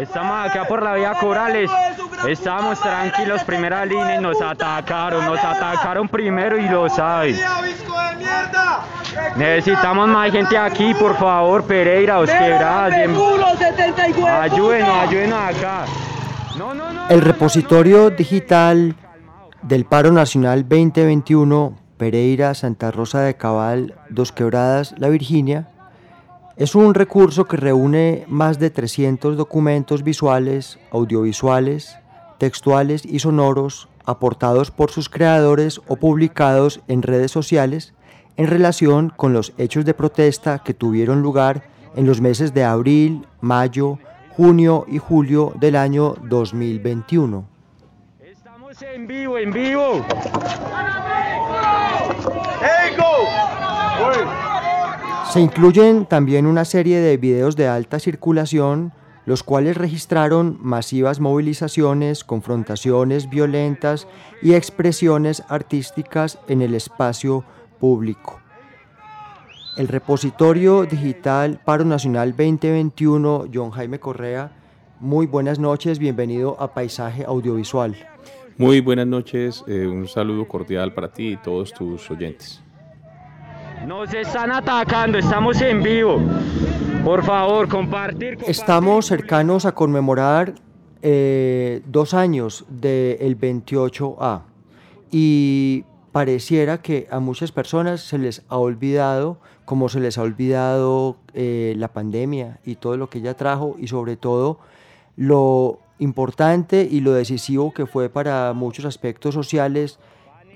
Estamos acá por la vía Corales. Estábamos tranquilos, primera línea y nos atacaron. Nos atacaron primero y lo saben. Necesitamos más gente aquí, por favor, Pereira, os quebrás. Ayúdenos, ayúdenos acá. No, no, no. El repositorio digital del Paro Nacional 2021 Pereira, Santa Rosa de Cabal, Dos Quebradas, La Virginia, es un recurso que reúne más de 300 documentos visuales, audiovisuales, textuales y sonoros aportados por sus creadores o publicados en redes sociales en relación con los hechos de protesta que tuvieron lugar en los meses de abril, mayo, junio y julio del año 2021. Estamos en vivo, en vivo. Se incluyen también una serie de videos de alta circulación, los cuales registraron masivas movilizaciones, confrontaciones violentas y expresiones artísticas en el espacio público. El repositorio digital Paro Nacional 2021, John Jaime Correa, muy buenas noches, bienvenido a Paisaje Audiovisual. Muy buenas noches, eh, un saludo cordial para ti y todos tus oyentes. Nos están atacando, estamos en vivo. Por favor, compartir. compartir. Estamos cercanos a conmemorar eh, dos años del 28A y pareciera que a muchas personas se les ha olvidado, como se les ha olvidado eh, la pandemia y todo lo que ella trajo y sobre todo lo importante y lo decisivo que fue para muchos aspectos sociales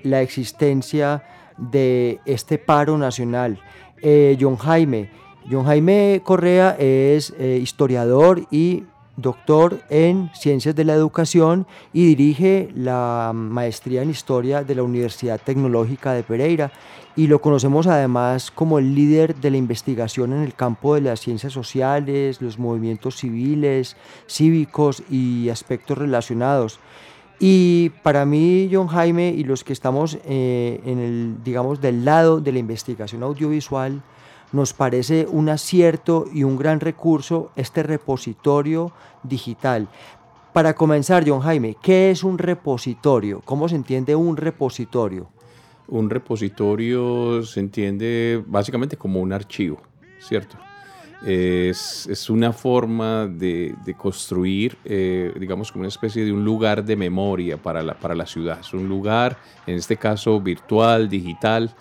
la existencia de este paro nacional. Eh, John Jaime, John Jaime Correa es eh, historiador y doctor en Ciencias de la Educación y dirige la maestría en Historia de la Universidad Tecnológica de Pereira y lo conocemos además como el líder de la investigación en el campo de las ciencias sociales, los movimientos civiles, cívicos y aspectos relacionados. Y para mí, John Jaime, y los que estamos eh, en el, digamos, del lado de la investigación audiovisual, nos parece un acierto y un gran recurso este repositorio digital. Para comenzar, John Jaime, ¿qué es un repositorio? ¿Cómo se entiende un repositorio? Un repositorio se entiende básicamente como un archivo, ¿cierto? Es, es una forma de, de construir, eh, digamos, como una especie de un lugar de memoria para la, para la ciudad. Es un lugar, en este caso, virtual, digital,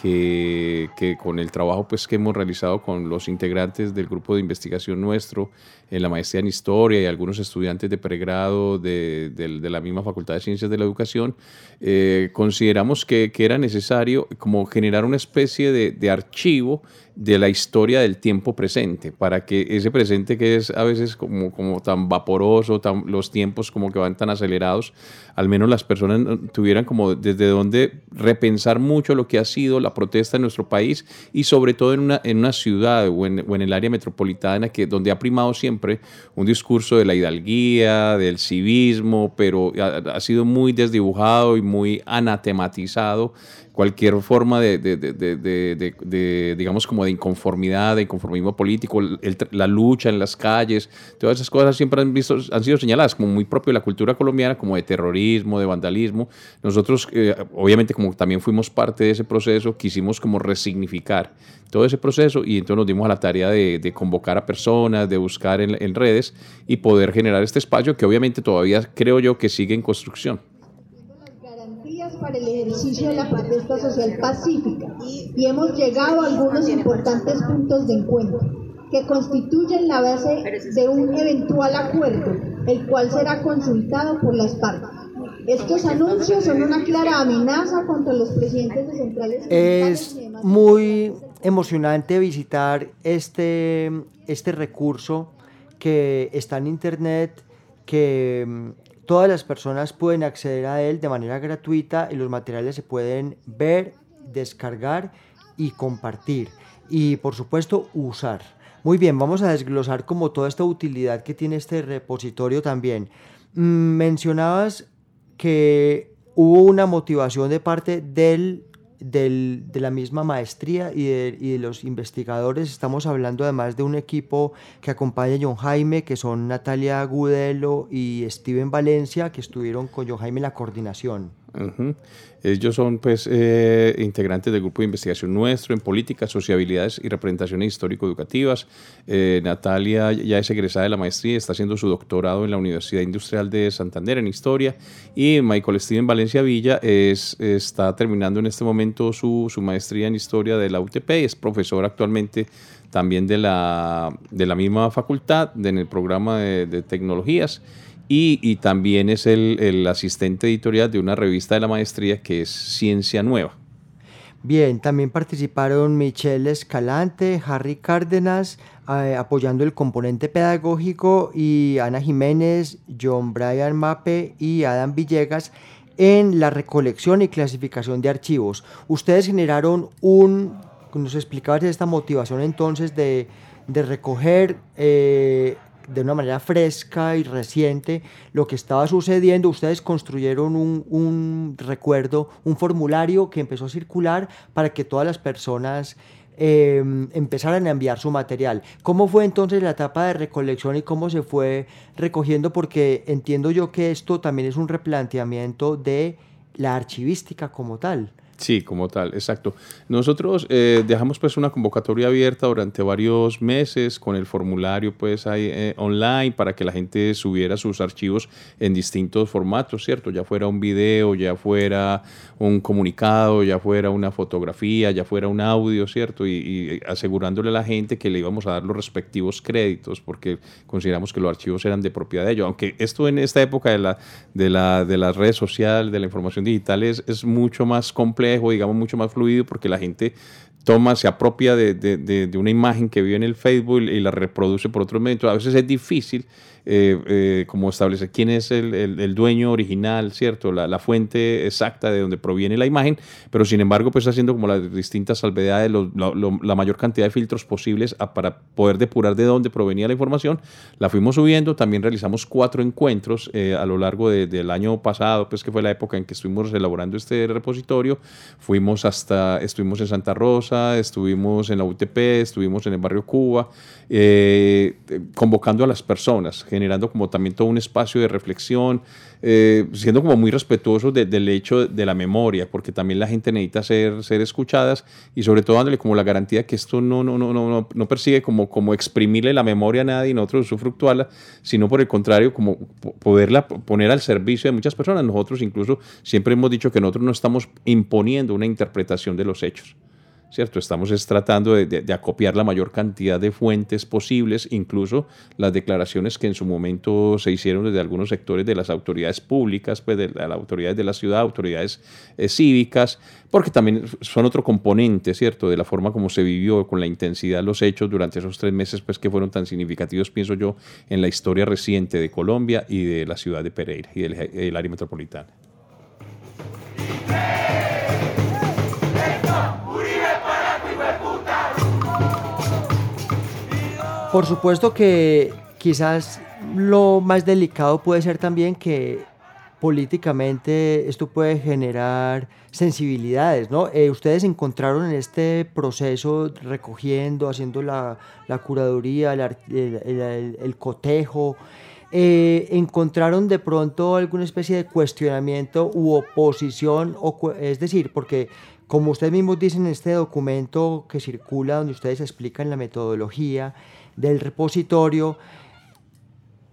que, que, con el trabajo pues, que hemos realizado con los integrantes del grupo de investigación nuestro en la maestría en historia y algunos estudiantes de pregrado de, de, de la misma Facultad de Ciencias de la Educación, eh, consideramos que, que, era necesario como generar una especie de, de archivo de la historia del tiempo presente, para que ese presente que es a veces como, como tan vaporoso, tan, los tiempos como que van tan acelerados, al menos las personas tuvieran como desde donde repensar mucho lo que ha sido la protesta en nuestro país y sobre todo en una, en una ciudad o en, el área metropolitana que, donde ha primado siempre un discurso de la hidalguía, del civismo, pero ha sido muy desdibujado y muy anatematizado cualquier forma de, de, de, de, digamos, como de inconformidad, de inconformismo político, la lucha en las calles, todas esas cosas siempre han, visto, han sido señaladas como muy propio de la cultura colombiana, como de terrorismo, de vandalismo. Nosotros, eh, obviamente, como también fuimos parte de ese proceso, quisimos como resignificar todo ese proceso y entonces nos dimos a la tarea de, convocar a personas, de buscar en, en redes y poder generar este espacio que obviamente todavía creo yo que sigue en construcción para el ejercicio de la protesta social pacífica y hemos llegado a algunos importantes puntos de encuentro que constituyen la base de un eventual acuerdo, el cual será consultado por las partes. Estos anuncios son una clara amenaza contra los presidentes de centrales. Es muy emocionante visitar este, este recurso que está en internet, que Todas las personas pueden acceder a él de manera gratuita y los materiales se pueden ver, descargar y compartir. Y por supuesto usar. Muy bien, vamos a desglosar como toda esta utilidad que tiene este repositorio también. Mm, mencionabas que hubo una motivación de parte del de la misma maestría y de, los investigadores. Estamos hablando además de un equipo que acompaña a John Jaime, que son Natalia Gudelo y Steven Valencia, que estuvieron con John Jaime en la coordinación. Ellos son pues eh, integrantes del grupo de investigación nuestro en políticas, sociabilidades y representaciones histórico-educativas. Eh, Natalia ya es egresada de la maestría, está haciendo su doctorado en la Universidad Industrial de Santander en historia y Michael Steven Valencia Villa es, está terminando en este momento su, su maestría en historia de la UTP y es profesor actualmente también de la, de la misma facultad en el programa de tecnologías. Y, también es el, asistente editorial de una revista de la maestría que es Ciencia Nueva. Bien, también participaron Michelle Escalante, Harry Cárdenas, eh, apoyando el componente pedagógico, y Ana Jiménez, John Brian Mape y Adam Villegas en la recolección y clasificación de archivos. Ustedes generaron un, nos explicabas esta motivación entonces de, recoger eh, de una manera fresca y reciente lo que estaba sucediendo. Ustedes construyeron un, recuerdo, un formulario que empezó a circular para que todas las personas em, empezaran a enviar su material. ¿Cómo fue entonces la etapa de recolección y cómo se fue recogiendo? Porque entiendo yo que esto también es un replanteamiento de la archivística como tal. Sí, como tal, exacto. Nosotros eh, dejamos pues una convocatoria abierta durante varios meses con el formulario pues ahí eh, online para que la gente subiera sus archivos en distintos formatos, ¿cierto? Ya fuera un video, ya fuera un comunicado, ya fuera una fotografía, ya fuera un audio, ¿cierto? Y, asegurándole a la gente que le íbamos a dar los respectivos créditos porque consideramos que los archivos eran de propiedad de ellos. Aunque esto en esta época de la, de la, de las redes sociales, de la información digital es, es mucho más complejo digamos, mucho más fluido porque la gente toma, se apropia de, de, una imagen que vive en el Facebook y la reproduce por otros medios. A veces es difícil eh, eh, como establecer quién es el, el, dueño original, ¿cierto? La, la, fuente exacta de donde proviene la imagen, pero sin embargo, pues haciendo como las distintas salvedades, la mayor cantidad de filtros posibles para poder depurar de dónde provenía la información. La fuimos subiendo, también realizamos cuatro encuentros eh, a lo largo del año pasado, pues que fue la época en que estuvimos elaborando este repositorio. Fuimos hasta, estuvimos en Santa Rosa, estuvimos en la UTP, estuvimos en el barrio Cuba, convocando a las personas, generando como también todo un espacio de reflexión, eh, siendo como muy respetuosos del hecho de la memoria, porque también la gente necesita ser, ser escuchadas y sobre todo dándole como la garantía que esto no, no, no, no, no persigue como, como exprimirle la memoria a nadie y nosotros usufructuarla, sino por el contrario, como poderla poner al servicio de muchas personas. Nosotros incluso siempre hemos dicho que nosotros no estamos imponiendo una interpretación de los hechos. ¿Cierto? Estamos tratando de, acopiar la mayor cantidad de fuentes posibles, incluso las declaraciones que en su momento se hicieron desde algunos sectores de las autoridades públicas, pues de, las autoridades de la ciudad, autoridades eh, cívicas, porque también son otro componente, ¿cierto? De la forma como se vivió con la intensidad de los hechos durante esos tres meses, pues que fueron tan significativos, pienso yo, en la historia reciente de Colombia y de la ciudad de Pereira y del área metropolitana. Por supuesto que quizás lo más delicado puede ser también que políticamente esto puede generar sensibilidades, ¿no? Eh, ustedes encontraron en este proceso recogiendo, haciendo la, curaduría, el, cotejo, eh, encontraron de pronto alguna especie de cuestionamiento u oposición, o, es decir, porque como ustedes mismos dicen en este documento que circula, donde ustedes explican la metodología del repositorio,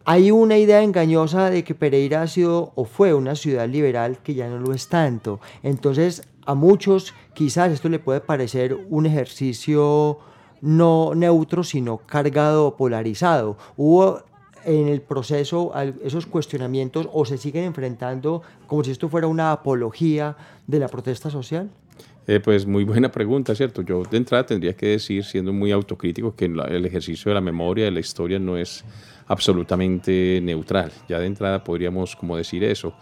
hay una idea engañosa de que Pereira ha sido o fue una ciudad liberal que ya no lo es tanto. Entonces, a muchos quizás esto le puede parecer un ejercicio no neutro, sino cargado o polarizado. Hubo en el proceso esos cuestionamientos o se siguen enfrentando como si esto fuera una apología de la protesta social? Eh, pues muy buena pregunta, ¿cierto? Yo de entrada tendría que decir, siendo muy autocrítico, que el ejercicio de la memoria, de la historia, no es absolutamente neutral. Ya de entrada podríamos como decir eso.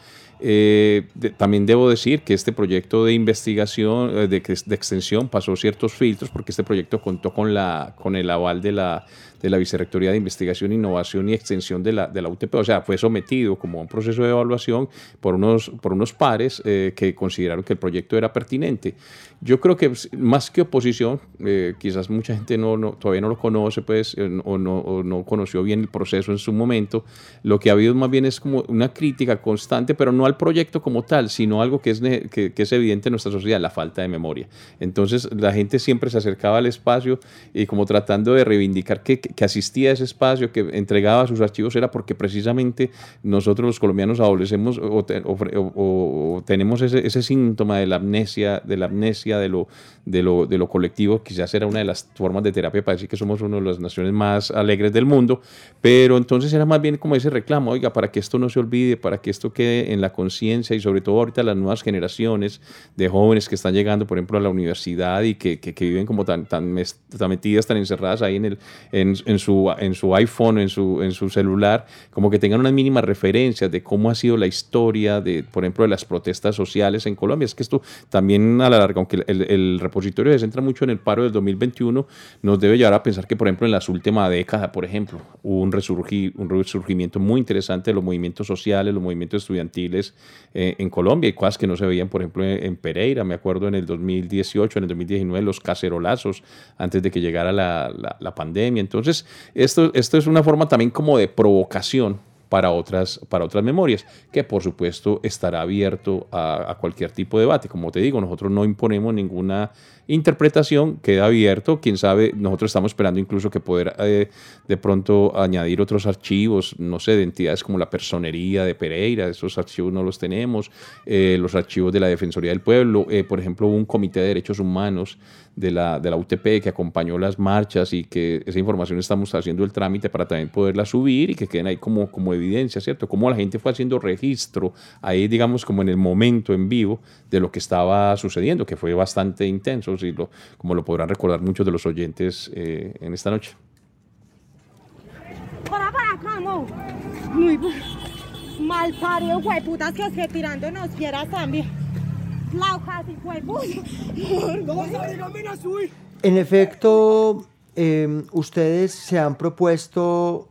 Eh, también debo decir que este proyecto de investigación, eh, de, de, extensión, pasó ciertos filtros porque este proyecto contó con, la, con el aval de la de la Vicerrectoría de Investigación, Innovación y Extensión de la, de la UTP. O sea, fue sometido como un proceso de evaluación por unos, por unos pares eh, que consideraron que el proyecto era pertinente. Yo creo que más que oposición, eh, quizás mucha gente no, no, todavía no lo conoce pues, eh, o, no, no conoció bien el proceso en su momento. Lo que ha habido más bien es como una crítica constante, pero no al proyecto como tal, sino algo que es, que, que es evidente en nuestra sociedad, la falta de memoria. Entonces la gente siempre se acercaba al espacio y como tratando de reivindicar que, que asistía a ese espacio, que entregaba sus archivos, era porque precisamente nosotros los colombianos adolecemos o, tenemos ese, síntoma de la amnesia, de la amnesia de lo, de lo, de lo colectivo, quizás era una de las formas de terapia para decir que somos una de las naciones más alegres del mundo, pero entonces era más bien como ese reclamo, oiga, para que esto no se olvide, para que esto quede en la conciencia y sobre todo ahorita las nuevas generaciones de jóvenes que están llegando, por ejemplo, a la universidad y que, que, viven como tan, tan, tan, metidas, tan encerradas ahí en, el, en, en su, en su iPhone, en su, en su celular, como que tengan unas mínimas referencias de cómo ha sido la historia de, por ejemplo, de las protestas sociales en Colombia. Es que esto también a la larga, aunque el, el repositorio se centra mucho en el paro del 2021, nos debe llevar a pensar que, por ejemplo, en las últimas décadas, por ejemplo, hubo un, resurgir, un resurgimiento muy interesante de los movimientos sociales, los movimientos estudiantiles eh, en Colombia y cosas que no se veían, por ejemplo, en, Pereira. Me acuerdo en el 2018, en el 2019, los cacerolazos antes de que llegara la, la, la pandemia. Entonces, esto, esto es una forma también como de provocación para otras, para otras memorias, que por supuesto estará abierto a, cualquier tipo de debate. Como te digo, nosotros no imponemos ninguna interpretación, queda abierto, quién sabe, nosotros estamos esperando incluso que poder eh, de pronto añadir otros archivos, no sé, de entidades como la personería de Pereira, esos archivos no los tenemos, eh, los archivos de la Defensoría del Pueblo, eh, por ejemplo, un comité de derechos humanos de la, de la UTP que acompañó las marchas y que esa información estamos haciendo el trámite para también poderla subir y que queden ahí como, como evidencia, ¿cierto? Cómo la gente fue haciendo registro ahí, digamos, como en el momento en vivo de lo que estaba sucediendo, que fue bastante intenso, lo, como lo podrán recordar muchos de los oyentes eh, en esta noche. Muy mal parido, putas que esté tirándonos quieras también. En efecto, eh, ustedes se han propuesto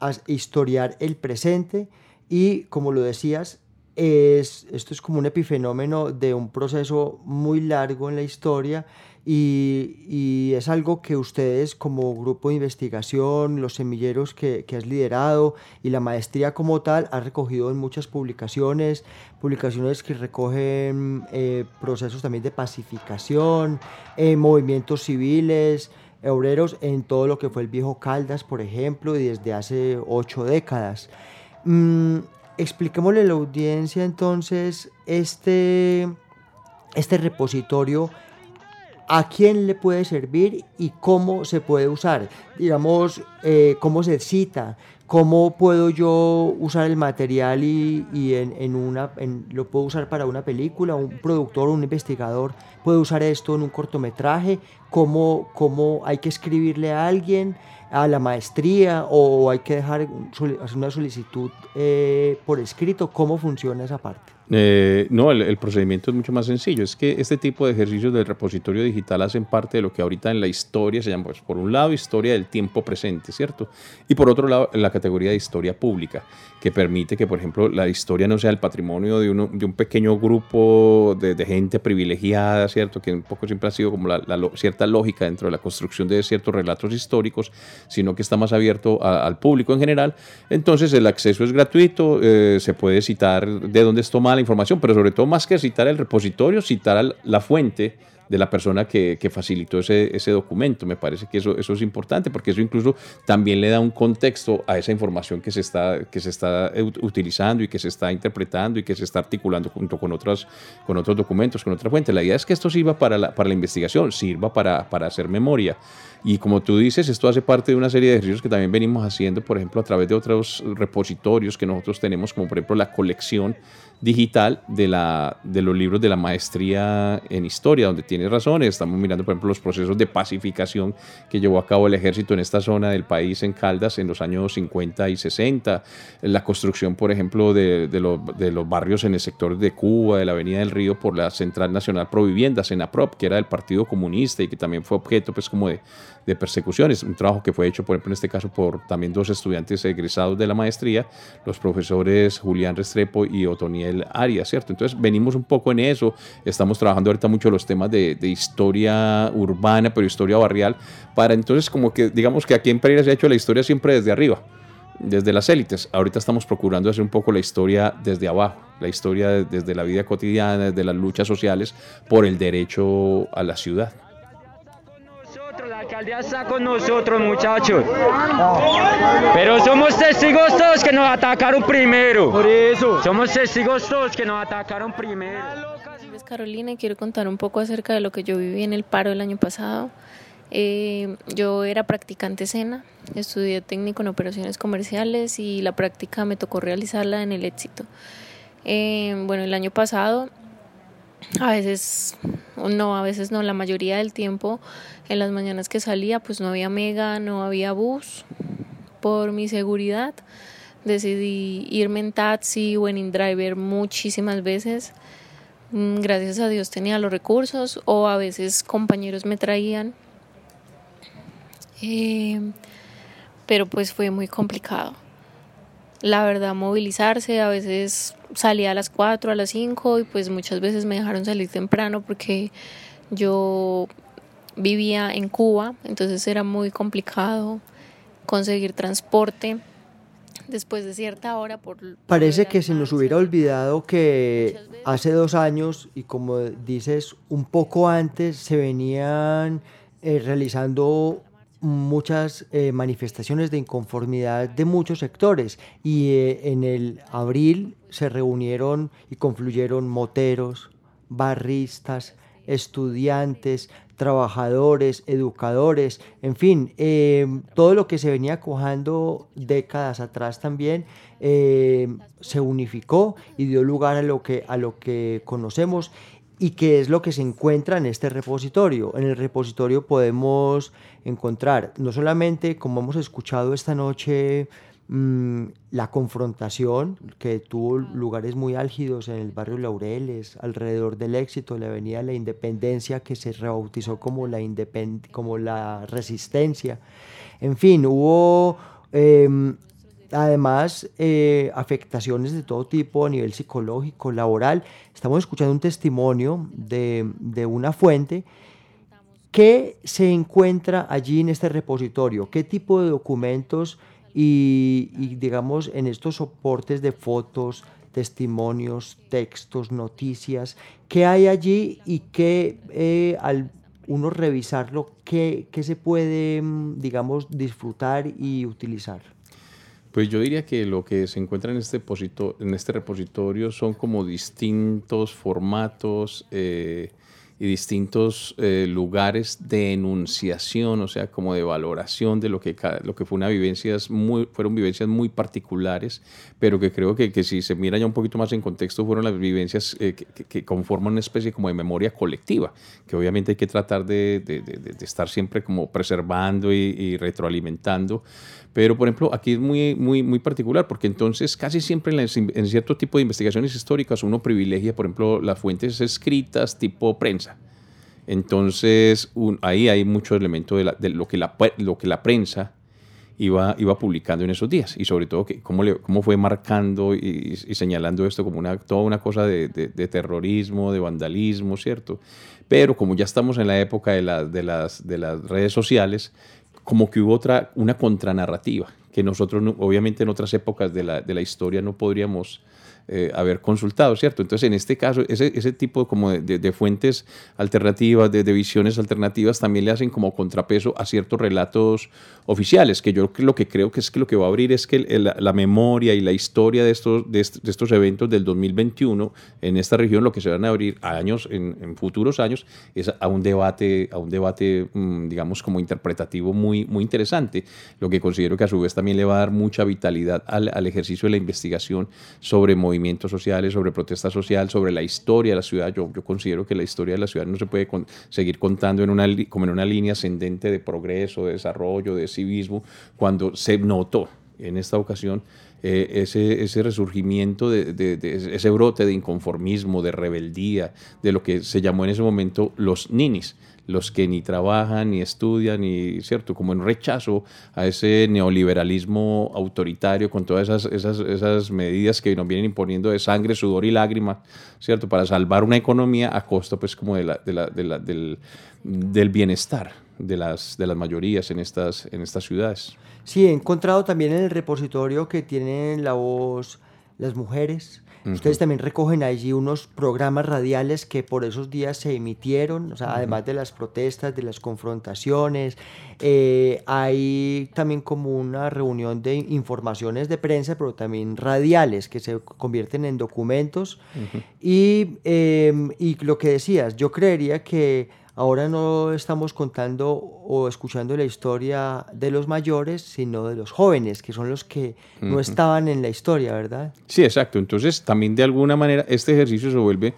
a historiar el presente y, como lo decías, es, esto es como un epifenómeno de un proceso muy largo en la historia y, y, es algo que ustedes como grupo de investigación, los semilleros que, que has liderado y la maestría como tal, han recogido en muchas publicaciones, publicaciones que recogen eh, procesos también de pacificación, eh, movimientos civiles, obreros en todo lo que fue el viejo Caldas, por ejemplo, y desde hace ocho décadas. Mm, expliquémosle a la audiencia entonces este, este repositorio a quién le puede servir y cómo se puede usar. Digamos, eh, cómo se cita, cómo puedo yo usar el material y, en, una, lo puedo usar para una película, un productor, un investigador puede usar esto en un cortometraje, cómo, cómo hay que escribirle a alguien a la maestría o hay que dejar hacer una solicitud eh, por escrito, cómo funciona esa parte. Eh, no, el, procedimiento es mucho más sencillo. Es que este tipo de ejercicios del repositorio digital hacen parte de lo que ahorita en la historia se llama, pues, por un lado, historia del tiempo presente, ¿cierto? Y por otro lado, la categoría de historia pública, que permite que, por ejemplo, la historia no sea el patrimonio de, uno, de un pequeño grupo de, gente privilegiada, ¿cierto? Que un poco siempre ha sido como la, cierta lógica dentro de la construcción de ciertos relatos históricos, sino que está más abierto al público en general. Entonces, el acceso es gratuito, eh, se puede citar de dónde es tomada información, pero sobre todo más que citar el repositorio, citar la fuente de la persona que, facilitó ese, ese, documento. Me parece que eso, eso es importante porque eso incluso también le da un contexto a esa información que se está, que se está utilizando y que se está interpretando y que se está articulando junto con, otros, con otros documentos, con otra fuente. La idea es que esto sirva para la, para la investigación, sirva para, para hacer memoria. Y como tú dices, esto hace parte de una serie de ejercicios que también venimos haciendo, por ejemplo, a través de otros repositorios que nosotros tenemos, como por ejemplo la colección digital de, la, de los libros de la maestría en historia, donde tiene razón. Estamos mirando, por ejemplo, los procesos de pacificación que llevó a cabo el ejército en esta zona del país, en Caldas, en los años 50 y 60. La construcción, por ejemplo, de, de, de los barrios en el sector de Cuba, de la Avenida del Río, por la Central Nacional Provivienda, Senaprop, que era del Partido Comunista y que también fue objeto, pues, como de, de persecuciones. Un trabajo que fue hecho, por ejemplo, en este caso, por también dos estudiantes egresados de la maestría, los profesores Julián Restrepo y Otoniel área, ¿cierto? Entonces venimos un poco en eso, estamos trabajando ahorita mucho los temas de, historia urbana, pero historia barrial, para entonces como que digamos que aquí en Pereira se ha hecho la historia siempre desde arriba, desde las élites. Ahorita estamos procurando hacer un poco la historia desde abajo, la historia desde la vida cotidiana, desde las luchas sociales por el derecho a la ciudad alcaldía está con nosotros, muchachos. Pero somos testigos todos que nos atacaron primero. Por eso. Somos testigos todos que nos atacaron primero. Es Carolina y quiero contar un poco acerca de lo que yo viví en el paro el año pasado. Eh, yo era practicante SENA, estudié técnico en operaciones comerciales y la práctica me tocó realizarla en el éxito. Eh, bueno, el año pasado a veces no, a veces no, la mayoría del tiempo en las mañanas que salía pues no había mega, no había bus. Por mi seguridad decidí irme en taxi o en InDriver muchísimas veces. Mm, gracias a Dios tenía los recursos o a veces compañeros me traían. Eh, pero pues fue muy complicado la verdad, movilizarse. A veces salía a las 4, a las 5 y pues muchas veces me dejaron salir temprano porque yo vivía en Cuba, entonces era muy complicado conseguir transporte después de cierta hora. Por, Parece que se nos hubiera olvidado que hace dos años y como dices, un poco antes se venían eh, realizando muchas eh, manifestaciones de inconformidad de muchos sectores y eh, en el abril se reunieron y confluyeron moteros, barristas, estudiantes, trabajadores, educadores, en fin, eh, todo lo que se venía cojando décadas atrás también se unificó y dio lugar a lo que, a lo que conocemos y qué es lo que se encuentra en este repositorio. En el repositorio podemos encontrar no solamente, como hemos escuchado esta noche, mm, la confrontación que tuvo lugares muy álgidos en el barrio Laureles, alrededor del éxito, la avenida de la Independencia, que se rebautizó como la, como la Resistencia. En fin, hubo em, además eh, afectaciones de todo tipo a nivel psicológico, laboral. Estamos escuchando un testimonio de, de, una fuente que se encuentra allí en este repositorio, qué tipo de documentos y, digamos en estos soportes de fotos, testimonios, textos, noticias, qué hay allí y qué eh, al uno revisarlo, qué, qué se puede, mm, digamos, disfrutar y utilizar. Pues yo diría que lo que se encuentra en este, en este repositorio son como distintos formatos eh, y distintos eh, lugares de enunciación, o sea, como de valoración de lo que, lo que fue una vivencias muy, fueron vivencias muy particulares, pero que creo que, que si se mira ya un poquito más en contexto, fueron las vivencias eh, que, conforman una especie como de memoria colectiva, que obviamente hay que tratar de, de, de, estar siempre como preservando y, y retroalimentando. Pero, por ejemplo, aquí es muy, muy, muy particular, porque entonces casi siempre en, cierto tipo de investigaciones históricas uno privilegia, por ejemplo, las fuentes escritas tipo prensa. Entonces, ahí hay mucho elemento de, lo, que la, lo que la prensa iba, iba publicando en esos días y sobre todo que, cómo, le, cómo fue marcando y, señalando esto como una, toda una cosa de, de, terrorismo, de vandalismo, ¿cierto? Pero como ya estamos en la época de, la, de, las, de las redes sociales, como que hubo otra, una contranarrativa que nosotros obviamente en otras épocas de la, de la historia no podríamos eh, haber consultado, ¿cierto? Entonces, en este caso, ese, ese tipo como de, fuentes alternativas, de, visiones alternativas, también le hacen como contrapeso a ciertos relatos oficiales, que yo lo que creo que es que lo que va a abrir es que la, memoria y la historia de estos, de, estos eventos del 2021 en esta región, lo que se van a abrir a años, en, futuros años, es a un debate, a un debate mm, digamos, como interpretativo muy, muy interesante, lo que considero que a su vez también le va a dar mucha vitalidad al, al ejercicio de la investigación sobre movimientos movimientos sociales, sobre protesta social, sobre la historia de la ciudad. Yo, yo considero que la historia de la ciudad no se puede seguir contando en una, como en una línea ascendente de progreso, de desarrollo, de civismo, cuando se notó en esta ocasión eh, ese, ese, resurgimiento, de, ese brote de inconformismo, de rebeldía, de lo que se llamó en ese momento los ninis los que ni trabajan, ni estudian, ni, ¿cierto? Como en rechazo a ese neoliberalismo autoritario con todas esas, esas, esas medidas que nos vienen imponiendo de sangre, sudor y lágrima, ¿cierto? Para salvar una economía a costa, pues, como de la, de la, del, del, bienestar de las, de las mayorías en estas, en estas ciudades. Sí, he encontrado también en el repositorio que tienen la voz las mujeres, Ustedes también recogen allí unos programas radiales que por esos días se emitieron, o sea, además de las protestas, de las confrontaciones. Eh, hay también como una reunión de informaciones de prensa, pero también radiales, que se convierten en documentos. y, em, y lo que decías, yo creería que Ahora no estamos contando o escuchando la historia de los mayores, sino de los jóvenes, que son los que no estaban en la historia, ¿verdad? Sí, exacto. Entonces, también de alguna manera este ejercicio se vuelve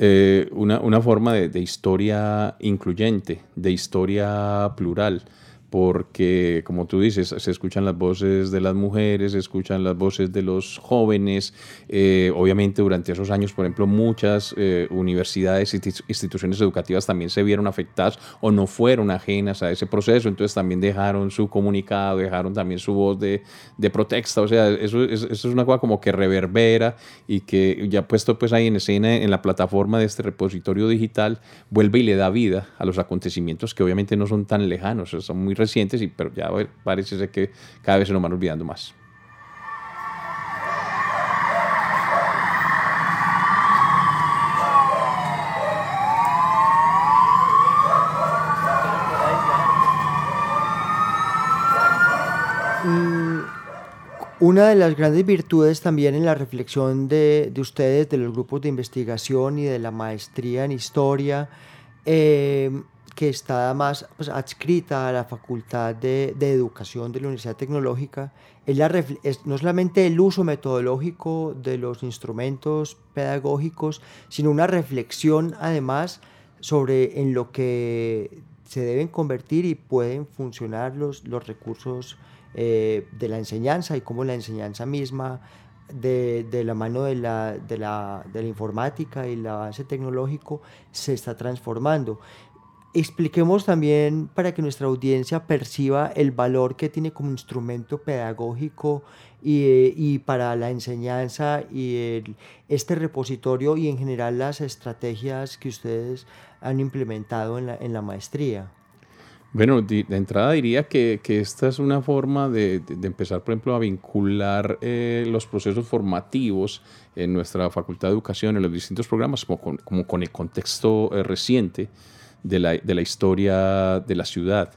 eh, una, una, forma de, de, historia incluyente, de historia plural porque, como tú dices, se escuchan las voces de las mujeres, se escuchan las voces de los jóvenes. Eh, obviamente, durante esos años, por ejemplo, muchas eh, universidades e instituciones educativas también se vieron afectadas o no fueron ajenas a ese proceso, entonces también dejaron su comunicado, dejaron también su voz de, de protesta. O sea, eso, eso, es una cosa como que reverbera y que ya puesto pues ahí en escena en la plataforma de este repositorio digital, vuelve y le da vida a los acontecimientos que obviamente no son tan lejanos, son muy recientes, y, pero ya parece ser que cada vez se nos van olvidando más. Mm, una de las grandes virtudes también en la reflexión de, de, ustedes, de los grupos de investigación y de la maestría en historia, eh, que está además pues, adscrita a la Facultad de, Educación de la Universidad Tecnológica, es, la, no solamente el uso metodológico de los instrumentos pedagógicos, sino una reflexión además sobre en lo que se deben convertir y pueden funcionar los, los recursos eh, de la enseñanza y cómo la enseñanza misma de, de, la mano de la, de, la, de la informática y el avance tecnológico se está transformando expliquemos también para que nuestra audiencia perciba el valor que tiene como instrumento pedagógico y, y para la enseñanza y este repositorio y en general las estrategias que ustedes han implementado en la, en la maestría. Bueno, de, entrada diría que, que, esta es una forma de, de, empezar, por ejemplo, a vincular eh, los procesos formativos en nuestra Facultad de Educación, en los distintos programas, como con, como con el contexto eh, reciente de la, de la historia de la ciudad.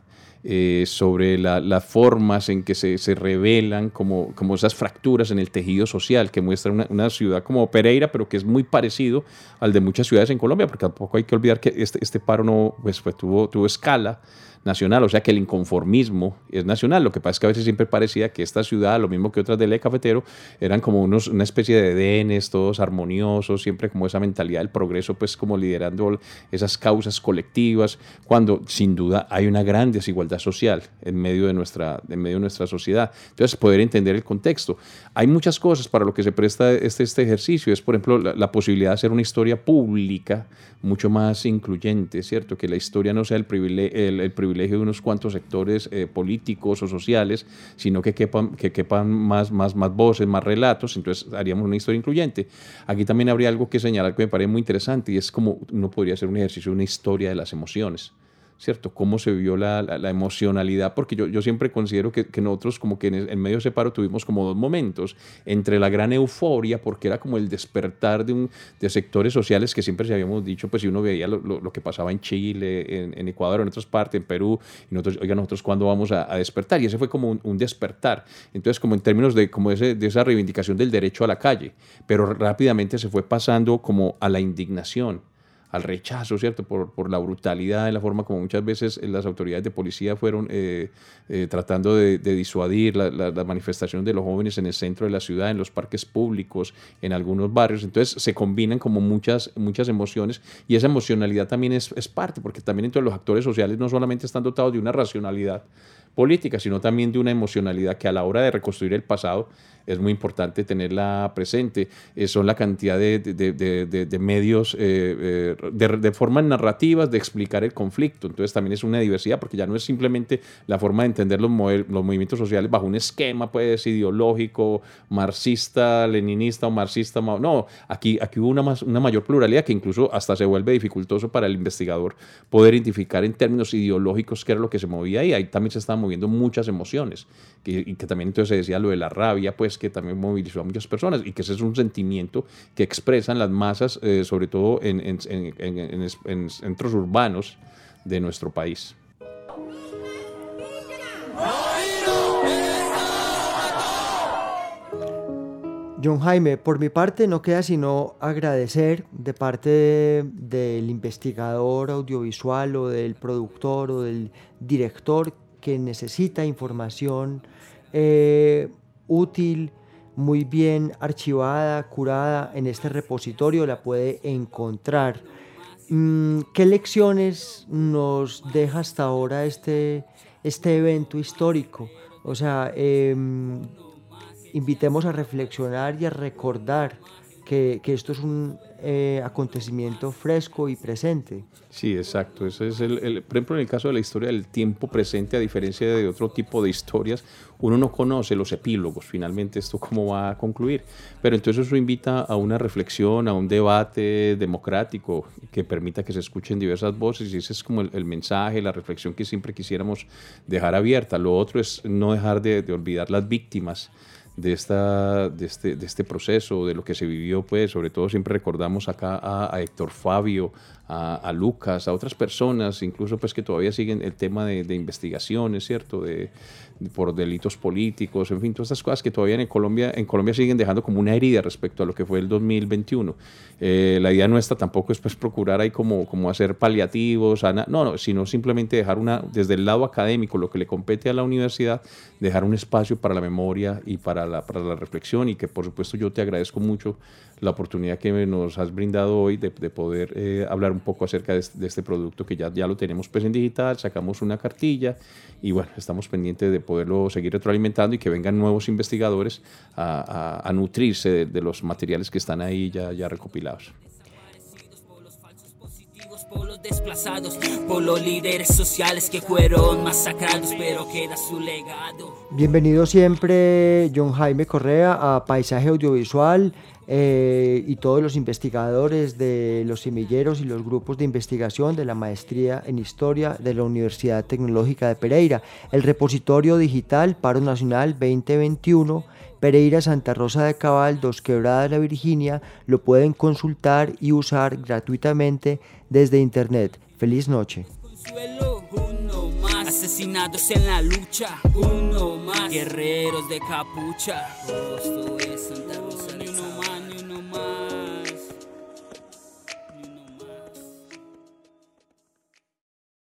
Eh, sobre las formas en que se, se revelan como, como, esas fracturas en el tejido social que muestra una, una, ciudad como Pereira, pero que es muy parecido al de muchas ciudades en Colombia, porque tampoco hay que olvidar que este, este paro no pues, pues tuvo, tuvo escala nacional, o sea que el inconformismo es nacional. Lo que pasa es que a veces siempre parecía que esta ciudad, lo mismo que otras del cafetero, eran como unos, una especie de edenes, todos armoniosos, siempre como esa mentalidad del progreso, pues como liderando esas causas colectivas, cuando sin duda hay una gran desigualdad social en medio de nuestra, en medio de nuestra sociedad. Entonces, poder entender el contexto. Hay muchas cosas para lo que se presta este, este ejercicio. Es, por ejemplo, la, posibilidad de hacer una historia pública mucho más incluyente, ¿cierto? Que la historia no sea el privilegio, el, el privilegio privilegio de unos cuantos sectores eh, políticos o sociales, sino que quepan, que quepan más, más, más voces, más relatos, entonces haríamos una historia incluyente. Aquí también habría algo que señalar que me parece muy interesante y es como uno podría hacer un ejercicio una historia de las emociones. ¿Cierto? Cómo se vio la, la, emocionalidad, porque yo, yo siempre considero que, que, nosotros como que en, medio de ese paro tuvimos como dos momentos, entre la gran euforia, porque era como el despertar de, un, de sectores sociales que siempre se habíamos dicho, pues si uno veía lo, lo, que pasaba en Chile, en, Ecuador, en otras partes, en Perú, y nosotros, oiga, nosotros cuándo vamos a, a, despertar, y ese fue como un, un, despertar, entonces como en términos de, como ese, de esa reivindicación del derecho a la calle, pero rápidamente se fue pasando como a la indignación, al rechazo, ¿cierto? Por, por la brutalidad, en la forma como muchas veces eh, las autoridades de policía fueron eh, eh, tratando de, disuadir la, la, manifestación de los jóvenes en el centro de la ciudad, en los parques públicos, en algunos barrios. Entonces se combinan como muchas, muchas emociones y esa emocionalidad también es, es parte, porque también entre los actores sociales no solamente están dotados de una racionalidad, política, sino también de una emocionalidad que a la hora de reconstruir el pasado es muy importante tenerla presente. Eh, son la cantidad de, de, de, medios, eh, eh, de, formas narrativas de explicar el conflicto. Entonces también es una diversidad, porque ya no es simplemente la forma de entender los, los movimientos sociales bajo un esquema pues, ideológico, marxista, leninista o marxista. No, aquí, aquí hubo una, más, una mayor pluralidad que incluso hasta se vuelve dificultoso para el investigador poder identificar en términos ideológicos qué era lo que se movía ahí. Ahí también se estaban moviendo muchas emociones, que, y que también entonces se decía lo de la rabia, pues que también movilizó a muchas personas y que ese es un sentimiento que expresan las masas, eh, sobre todo en, en, en, en, centros urbanos de nuestro país. John Jaime, por mi parte no queda sino agradecer de parte del investigador audiovisual o del productor o del director que necesita información eh, útil, muy bien archivada, curada en este repositorio, la puede encontrar. Mm, ¿Qué lecciones nos deja hasta ahora este, este evento histórico? O sea, em, invitemos a reflexionar y a recordar que, que esto es un eh, acontecimiento fresco y presente. Sí, exacto. Eso es el, el, por ejemplo, en el caso de la historia del tiempo presente, a diferencia de otro tipo de historias, uno no conoce los epílogos, finalmente esto cómo va a concluir. Pero entonces eso invita a una reflexión, a un debate democrático que permita que se escuchen diversas voces y ese es como el, mensaje, la reflexión que siempre quisiéramos dejar abierta. Lo otro es no dejar de, de olvidar las víctimas de, esta, de, este, de este proceso, de lo que se vivió, pues sobre todo siempre recordamos acá a, a Héctor Fabio, a, Lucas, a otras personas, incluso pues que todavía siguen el tema de, de investigaciones, ¿cierto? De, por delitos políticos, en fin, todas estas cosas que todavía en Colombia, en Colombia siguen dejando como una herida respecto a lo que fue el 2021. Eh, la idea nuestra tampoco es pues procurar ahí como, como hacer paliativos, no, no, sino simplemente dejar una, desde el lado académico, lo que le compete a la universidad, dejar un espacio para la memoria y para la, para la reflexión y que por supuesto yo te agradezco mucho la oportunidad que nos has brindado hoy de, de poder eh, hablar un poco acerca de este, producto que ya, ya lo tenemos pues en digital, sacamos una cartilla y bueno, estamos pendientes de poderlo seguir retroalimentando y que vengan nuevos investigadores a, nutrirse de, de, los materiales que están ahí ya, ya recopilados desplazados, por los líderes sociales que fueron masacrados, pero queda su legado. Bienvenido siempre John Jaime Correa a Paisaje Audiovisual eh, y todos los investigadores de los semilleros y los grupos de investigación de la maestría en historia de la Universidad Tecnológica de Pereira. El repositorio digital Paro Nacional 2021 Pereira Santa Rosa de Cabal, Dos Quebradas, La Virginia, lo pueden consultar y usar gratuitamente desde internet. Feliz noche. Asesinados en la lucha, uno más, guerreros de capucha.